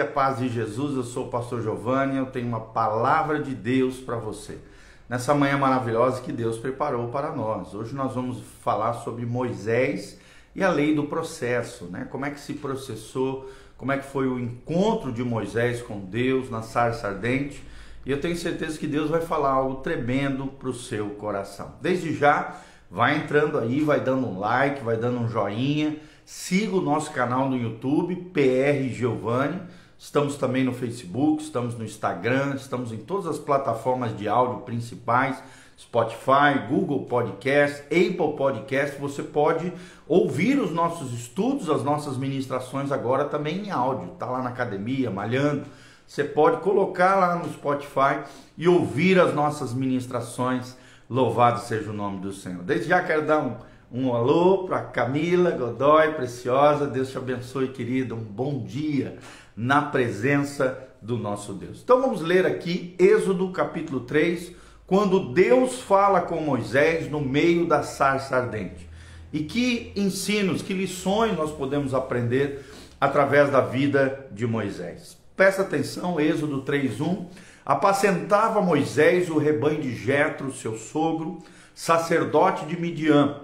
A paz de Jesus, eu sou o pastor Giovanni, eu tenho uma palavra de Deus para você. Nessa manhã maravilhosa que Deus preparou para nós. Hoje nós vamos falar sobre Moisés e a lei do processo, né? Como é que se processou, como é que foi o encontro de Moisés com Deus na sarça ardente. E eu tenho certeza que Deus vai falar algo tremendo para o seu coração. Desde já, vai entrando aí, vai dando um like, vai dando um joinha. Siga o nosso canal no YouTube, PR Giovanni. Estamos também no Facebook, estamos no Instagram, estamos em todas as plataformas de áudio principais, Spotify, Google Podcast, Apple Podcast. Você pode ouvir os nossos estudos, as nossas ministrações agora também em áudio. Tá lá na academia, malhando. Você pode colocar lá no Spotify e ouvir as nossas ministrações. Louvado seja o nome do Senhor. Desde já quero dar um, um alô para Camila Godoy, preciosa. Deus te abençoe, querida. Um bom dia na presença do nosso Deus. Então vamos ler aqui Êxodo capítulo 3, quando Deus fala com Moisés no meio da sarça ardente. E que ensinos, que lições nós podemos aprender através da vida de Moisés. Presta atenção, Êxodo 3:1. Apacentava Moisés o rebanho de Jetro, seu sogro, sacerdote de Midian,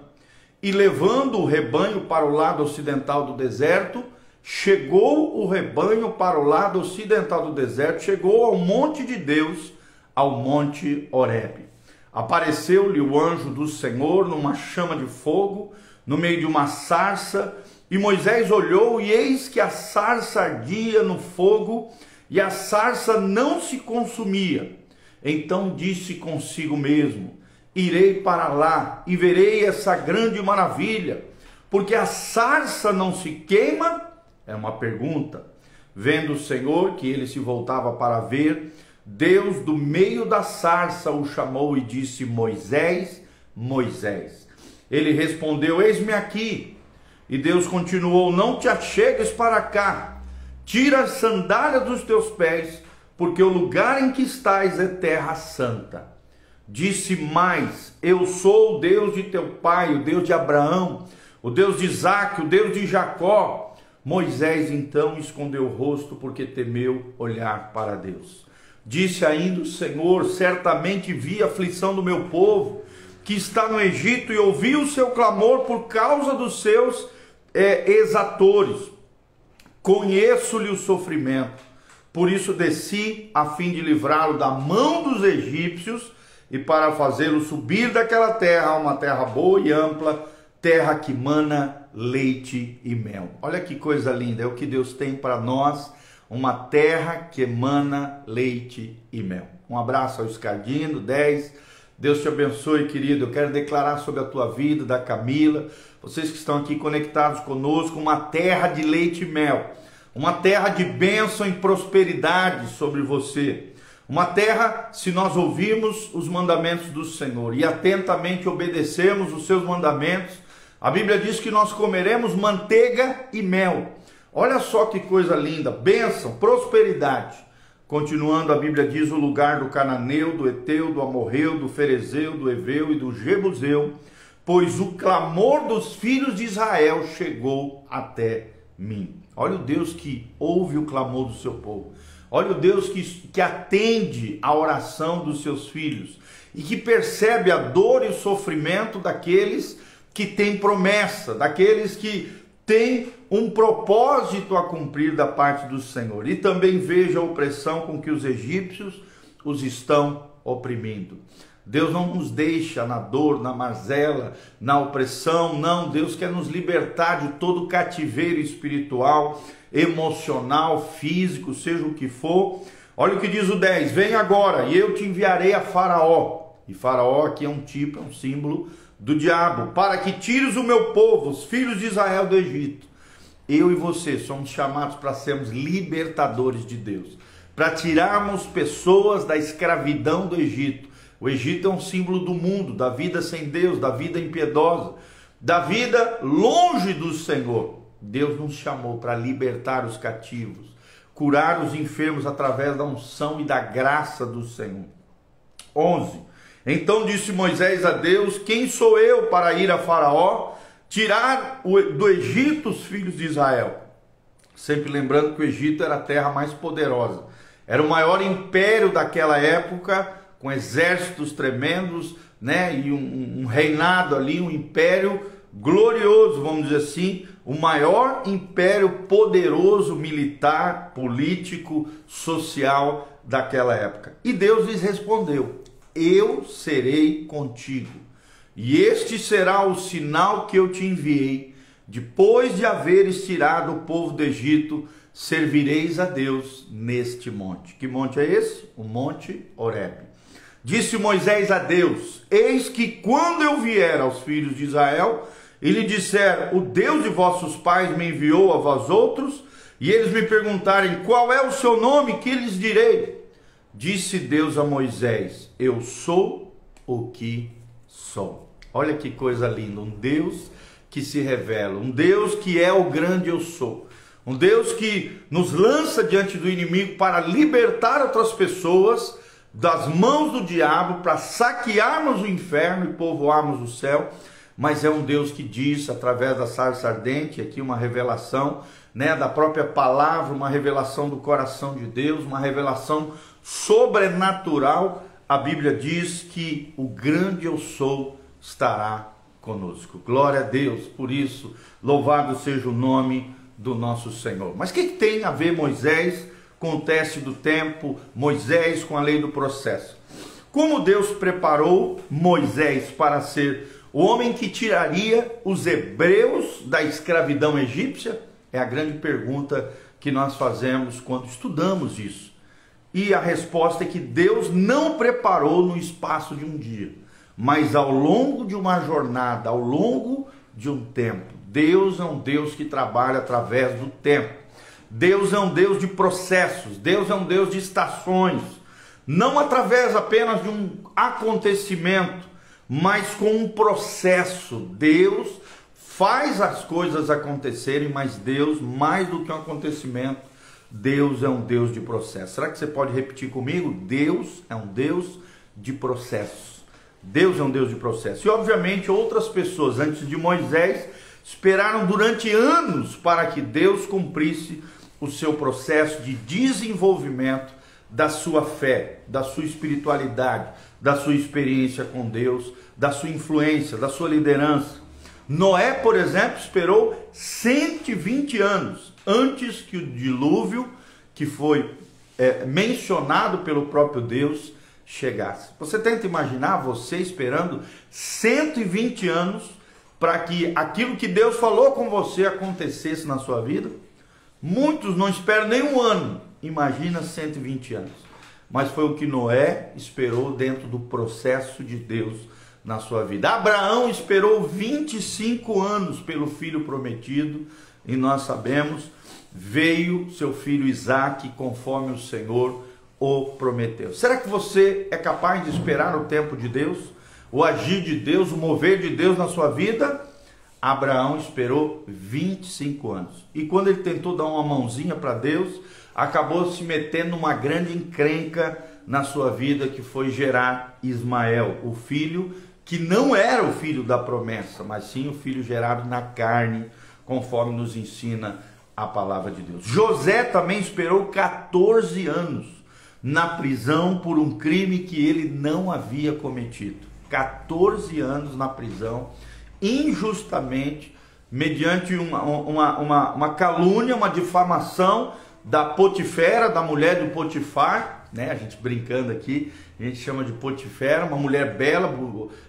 e levando o rebanho para o lado ocidental do deserto, chegou o rebanho para o lado ocidental do deserto, chegou ao monte de Deus, ao monte Horebe. Apareceu-lhe o anjo do Senhor numa chama de fogo, no meio de uma sarça, e Moisés olhou, e eis que a sarça ardia no fogo, e a sarça não se consumia. Então disse consigo mesmo: Irei para lá e verei essa grande maravilha, porque a sarça não se queima é uma pergunta. Vendo o Senhor que ele se voltava para ver, Deus do meio da sarça o chamou e disse: Moisés, Moisés. Ele respondeu: Eis-me aqui. E Deus continuou: Não te achegues para cá, tira as sandálias dos teus pés, porque o lugar em que estás é terra santa. Disse mais: Eu sou o Deus de teu pai, o Deus de Abraão, o Deus de Isaac, o Deus de Jacó. Moisés então escondeu o rosto porque temeu olhar para Deus. Disse ainda o Senhor: Certamente vi a aflição do meu povo que está no Egito e ouvi o seu clamor por causa dos seus é, exatores. Conheço-lhe o sofrimento, por isso desci a fim de livrá-lo da mão dos egípcios e para fazê-lo subir daquela terra, uma terra boa e ampla terra que mana leite e mel. Olha que coisa linda, é o que Deus tem para nós, uma terra que emana leite e mel. Um abraço ao Escardino, 10. Deus te abençoe, querido. Eu quero declarar sobre a tua vida, da Camila, vocês que estão aqui conectados conosco, uma terra de leite e mel, uma terra de bênção e prosperidade sobre você. Uma terra, se nós ouvirmos os mandamentos do Senhor e atentamente obedecermos os seus mandamentos, a Bíblia diz que nós comeremos manteiga e mel. Olha só que coisa linda, bênção, prosperidade. Continuando, a Bíblia diz o lugar do cananeu, do eteu, do amorreu, do ferezeu, do eveu e do jebuseu, pois o clamor dos filhos de Israel chegou até mim. Olha o Deus que ouve o clamor do seu povo. Olha o Deus que, que atende a oração dos seus filhos e que percebe a dor e o sofrimento daqueles que têm promessa, daqueles que têm um propósito a cumprir da parte do Senhor. E também veja a opressão com que os egípcios os estão oprimindo. Deus não nos deixa na dor, na mazela, na opressão, não. Deus quer nos libertar de todo cativeiro espiritual, emocional, físico, seja o que for. Olha o que diz o 10: Vem agora e eu te enviarei a Faraó. E Faraó aqui é um tipo, é um símbolo do diabo, para que tires o meu povo, os filhos de Israel do Egito. Eu e você somos chamados para sermos libertadores de Deus, para tirarmos pessoas da escravidão do Egito. O Egito é um símbolo do mundo, da vida sem Deus, da vida impiedosa, da vida longe do Senhor. Deus nos chamou para libertar os cativos, curar os enfermos através da unção e da graça do Senhor. 11. Então disse Moisés a Deus: Quem sou eu para ir a Faraó, tirar do Egito os filhos de Israel? Sempre lembrando que o Egito era a terra mais poderosa. Era o maior império daquela época, com exércitos tremendos, né? E um, um reinado ali, um império glorioso, vamos dizer assim, o maior império poderoso militar, político, social daquela época. E Deus lhes respondeu: Eu serei contigo, e este será o sinal que eu te enviei. Depois de haveres tirado o povo do Egito, servireis a Deus neste monte. Que monte é esse? O Monte Horebe. Disse Moisés a Deus: Eis que quando eu vier aos filhos de Israel, e lhe disser: O Deus de vossos pais me enviou a vós outros, e eles me perguntarem: Qual é o seu nome? Que lhes direi? Disse Deus a Moisés: Eu sou o que sou. Olha que coisa linda, um Deus que se revela, um Deus que é o grande eu sou. Um Deus que nos lança diante do inimigo para libertar outras pessoas das mãos do diabo, para saquearmos o inferno e povoarmos o céu mas é um Deus que diz através da sarça ardente, aqui uma revelação, né, da própria palavra, uma revelação do coração de Deus, uma revelação sobrenatural. A Bíblia diz que o grande eu sou estará conosco. Glória a Deus por isso. Louvado seja o nome do nosso Senhor. Mas o que, tem a ver Moisés com o teste do tempo, Moisés com a lei do processo? Como Deus preparou Moisés para ser o homem que tiraria os hebreus da escravidão egípcia? É a grande pergunta que nós fazemos quando estudamos isso. E a resposta é que Deus não preparou no espaço de um dia, mas ao longo de uma jornada, ao longo de um tempo. Deus é um Deus que trabalha através do tempo. Deus é um Deus de processos, Deus é um Deus de estações, não através apenas de um acontecimento, mas com um processo. Deus faz as coisas acontecerem, mas Deus, mais do que um acontecimento, Deus é um Deus de processo. Será que você pode repetir comigo? Deus é um Deus de processos. Deus é um Deus de processo. E obviamente outras pessoas antes de Moisés esperaram durante anos para que Deus cumprisse o seu processo de desenvolvimento da sua fé, da sua espiritualidade, da sua experiência com Deus, da sua influência, da sua liderança. Noé, por exemplo, esperou 120 anos antes que o dilúvio, que foi é, mencionado pelo próprio Deus, chegasse. Você tenta imaginar você esperando 120 anos para que aquilo que Deus falou com você acontecesse na sua vida? Muitos não esperam nem um ano, imagina 120 anos mas foi o que Noé esperou dentro do processo de Deus na sua vida. Abraão esperou 25 anos pelo filho prometido, e nós sabemos, veio seu filho Isaque conforme o Senhor o prometeu. Será que você é capaz de esperar o tempo de Deus, o agir de Deus, o mover de Deus na sua vida? Abraão esperou 25 anos. E quando ele tentou dar uma mãozinha para Deus, acabou se metendo numa grande encrenca na sua vida, que foi gerar Ismael, o filho que não era o filho da promessa, mas sim o filho gerado na carne, conforme nos ensina a palavra de Deus. José também esperou 14 anos na prisão por um crime que ele não havia cometido. 14 anos na prisão, injustamente, mediante uma, uma, uma, uma calúnia, uma difamação da Potifera, da mulher do Potifar, né? A gente brincando aqui, a gente chama de Potifera, uma mulher bela,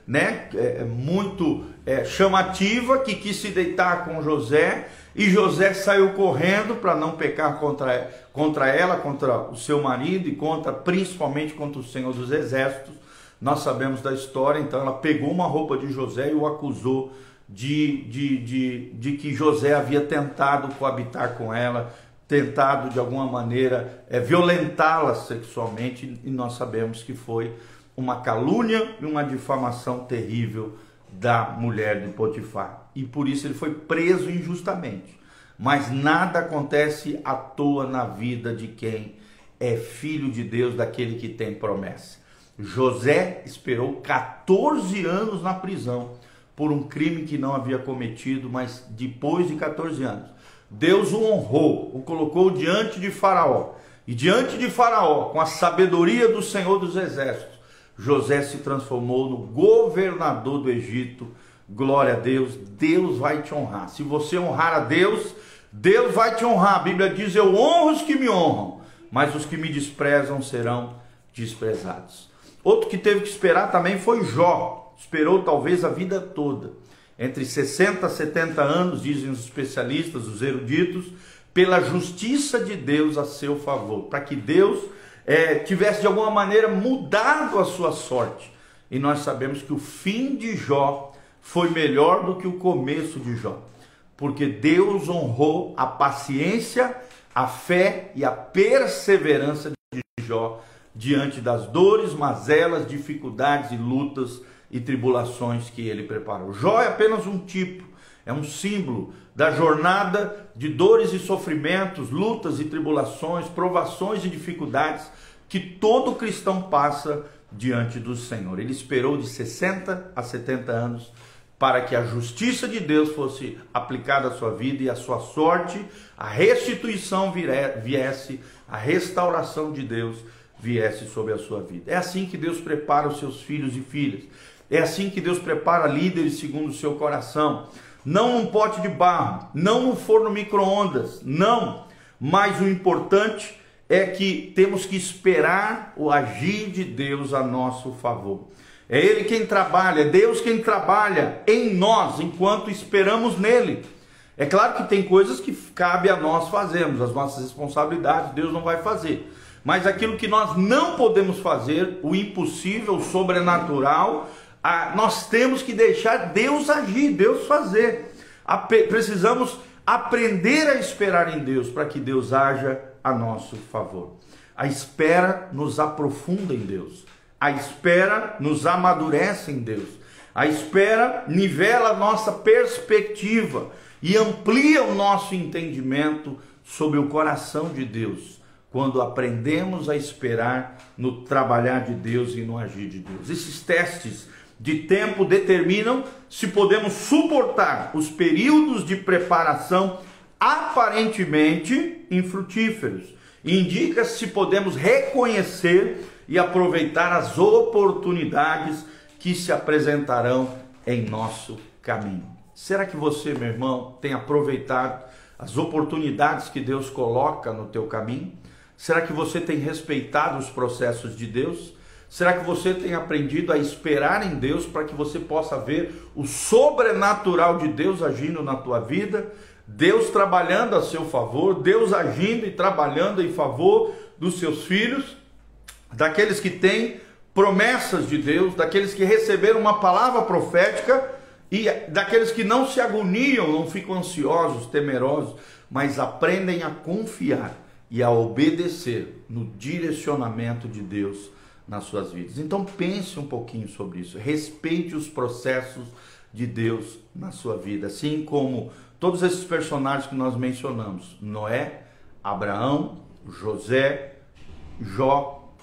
né? É, é, muito é, chamativa, que quis se deitar com José e José saiu correndo para não pecar contra, contra ela, contra o seu marido e contra, principalmente contra o Senhor dos Exércitos. Nós sabemos da história, então ela pegou uma roupa de José e o acusou de, de, de, de que José havia tentado coabitar com ela, tentado de alguma maneira é, violentá-la sexualmente e nós sabemos que foi uma calúnia e uma difamação terrível da mulher de Potifar. E por isso ele foi preso injustamente. Mas nada acontece à toa na vida de quem é filho de Deus, daquele que tem promessa. José esperou 14 anos na prisão por um crime que não havia cometido, mas depois de 14 anos Deus o honrou, o colocou diante de Faraó. E diante de Faraó, com a sabedoria do Senhor dos Exércitos, José se transformou no governador do Egito. Glória a Deus, Deus vai te honrar. Se você honrar a Deus, Deus vai te honrar. A Bíblia diz: Eu honro os que me honram, mas os que me desprezam serão desprezados. Outro que teve que esperar também foi Jó. Esperou talvez a vida toda. Entre 60 a 70 anos, dizem os especialistas, os eruditos, pela justiça de Deus a seu favor, para que Deus é, tivesse de alguma maneira mudado a sua sorte. E nós sabemos que o fim de Jó foi melhor do que o começo de Jó, porque Deus honrou a paciência, a fé e a perseverança de Jó diante das dores, mazelas, dificuldades e lutas e tribulações que ele preparou. Jó é apenas um tipo, é um símbolo da jornada de dores e sofrimentos, lutas e tribulações, provações e dificuldades que todo cristão passa diante do Senhor. Ele esperou de 60 a 70 anos para que a justiça de Deus fosse aplicada à sua vida e a sua sorte, a restituição viesse, a restauração de Deus viesse sobre a sua vida. É assim que Deus prepara os seus filhos e filhas. É assim que Deus prepara líderes segundo o seu coração. Não num pote de barro, não num forno micro-ondas, não. Mas o importante é que temos que esperar o agir de Deus a nosso favor. É Ele quem trabalha, é Deus quem trabalha em nós enquanto esperamos nele. É claro que tem coisas que cabe a nós fazermos, as nossas responsabilidades, Deus não vai fazer. Mas aquilo que nós não podemos fazer, o impossível, o sobrenatural, a, nós temos que deixar Deus agir, Deus fazer. A, precisamos aprender a esperar em Deus para que Deus haja a nosso favor. A espera nos aprofunda em Deus. A espera nos amadurece em Deus. A espera nivela a nossa perspectiva e amplia o nosso entendimento sobre o coração de Deus quando aprendemos a esperar no trabalhar de Deus e no agir de Deus. Esses testes de tempo determinam se podemos suportar os períodos de preparação aparentemente infrutíferos. Indica se podemos reconhecer e aproveitar as oportunidades que se apresentarão em nosso caminho. Será que você, meu irmão, tem aproveitado as oportunidades que Deus coloca no teu caminho? Será que você tem respeitado os processos de Deus? Será que você tem aprendido a esperar em Deus para que você possa ver o sobrenatural de Deus agindo na tua vida? Deus trabalhando a seu favor, Deus agindo e trabalhando em favor dos seus filhos, daqueles que têm promessas de Deus, daqueles que receberam uma palavra profética e daqueles que não se agoniam, não ficam ansiosos, temerosos, mas aprendem a confiar e a obedecer no direcionamento de Deus nas suas vidas. Então pense um pouquinho sobre isso. Respeite os processos de Deus na sua vida, assim como todos esses personagens que nós mencionamos: Noé, Abraão, José, Jó,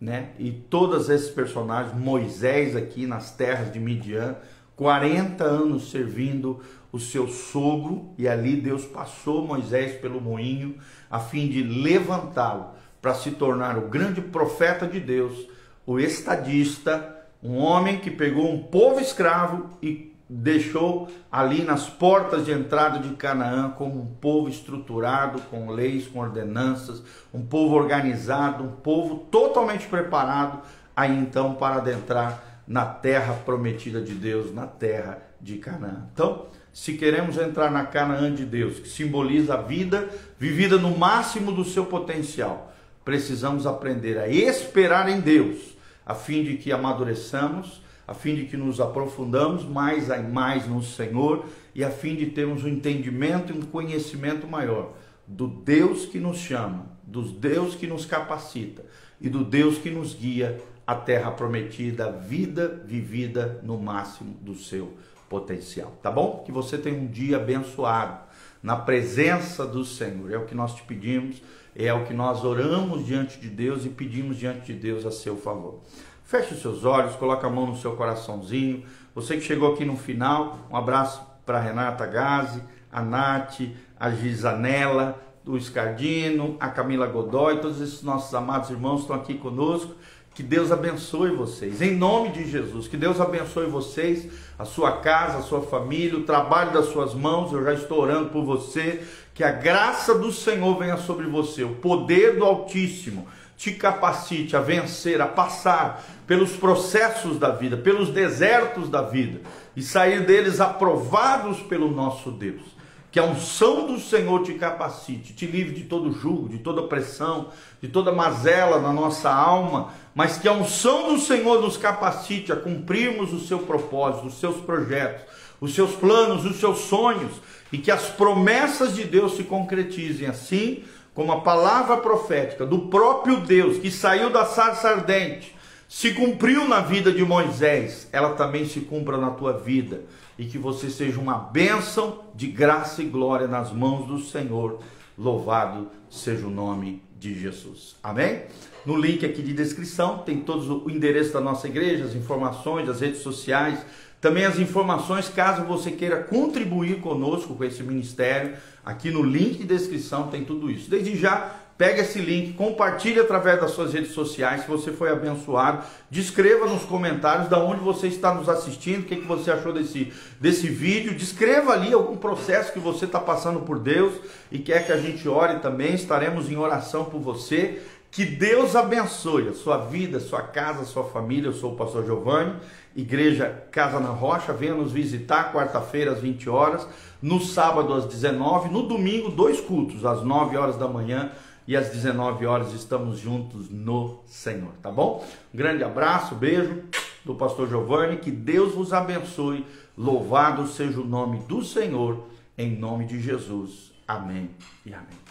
né? E todos esses personagens, Moisés aqui nas terras de Midian, 40 anos servindo o seu sogro, e ali Deus passou Moisés pelo moinho a fim de levantá-lo para se tornar o grande profeta de Deus, o estadista, um homem que pegou um povo escravo e deixou ali nas portas de entrada de Canaã como um povo estruturado, com leis, com ordenanças, um povo organizado, um povo totalmente preparado aí então para adentrar na terra prometida de Deus, na terra de Canaã. Então, se queremos entrar na Canaã de Deus, que simboliza a vida vivida no máximo do seu potencial, precisamos aprender a esperar em Deus, a fim de que amadureçamos, a fim de que nos aprofundamos mais e mais no Senhor e a fim de termos um entendimento e um conhecimento maior do Deus que nos chama, do Deus que nos capacita e do Deus que nos guia à terra prometida, a vida vivida no máximo do seu potencial, tá bom? Que você tenha um dia abençoado na presença do Senhor. É o que nós te pedimos, é o que nós oramos diante de Deus e pedimos diante de Deus a seu favor. Feche os seus olhos, coloque a mão no seu coraçãozinho. Você que chegou aqui no final, um abraço para Renata Gazi, a Nath, a Gisanella, o Escardino, a Camila Godoy, todos esses nossos amados irmãos estão aqui conosco. Que Deus abençoe vocês, em nome de Jesus. Que Deus abençoe vocês, a sua casa, a sua família, o trabalho das suas mãos. Eu já estou orando por você. Que a graça do Senhor venha sobre você, o poder do Altíssimo te capacite a vencer, a passar pelos processos da vida, pelos desertos da vida e sair deles aprovados pelo nosso Deus. Que a unção do Senhor te capacite, te livre de todo jugo, de toda opressão, de toda mazela na nossa alma, mas que a unção do Senhor nos capacite a cumprirmos o seu propósito, os seus projetos, os seus planos, os seus sonhos, e que as promessas de Deus se concretizem assim como a palavra profética do próprio Deus que saiu da sarça ardente se cumpriu na vida de Moisés, ela também se cumpra na tua vida e que você seja uma bênção de graça e glória nas mãos do Senhor. Louvado seja o nome de Jesus. Amém? No link aqui de descrição tem todo o endereço da nossa igreja, as informações, as redes sociais, também as informações caso você queira contribuir conosco com esse ministério. Aqui no link de descrição tem tudo isso. Desde já, pega esse link, compartilhe através das suas redes sociais se você foi abençoado. Descreva nos comentários da onde você está nos assistindo, o que, que você achou desse, desse vídeo. Descreva ali algum processo que você está passando por Deus e quer que a gente ore também. Estaremos em oração por você. Que Deus abençoe a sua vida, a sua casa, a sua família. Eu sou o pastor Giovanni, Igreja Casa na Rocha. Venha nos visitar quarta-feira às 20 horas, no sábado às 19, no domingo dois cultos, às 9 horas da manhã e às 19 horas estamos juntos no Senhor, tá bom? Um grande abraço, beijo do pastor Giovanni, que Deus vos abençoe. Louvado seja o nome do Senhor, em nome de Jesus. Amém e amém.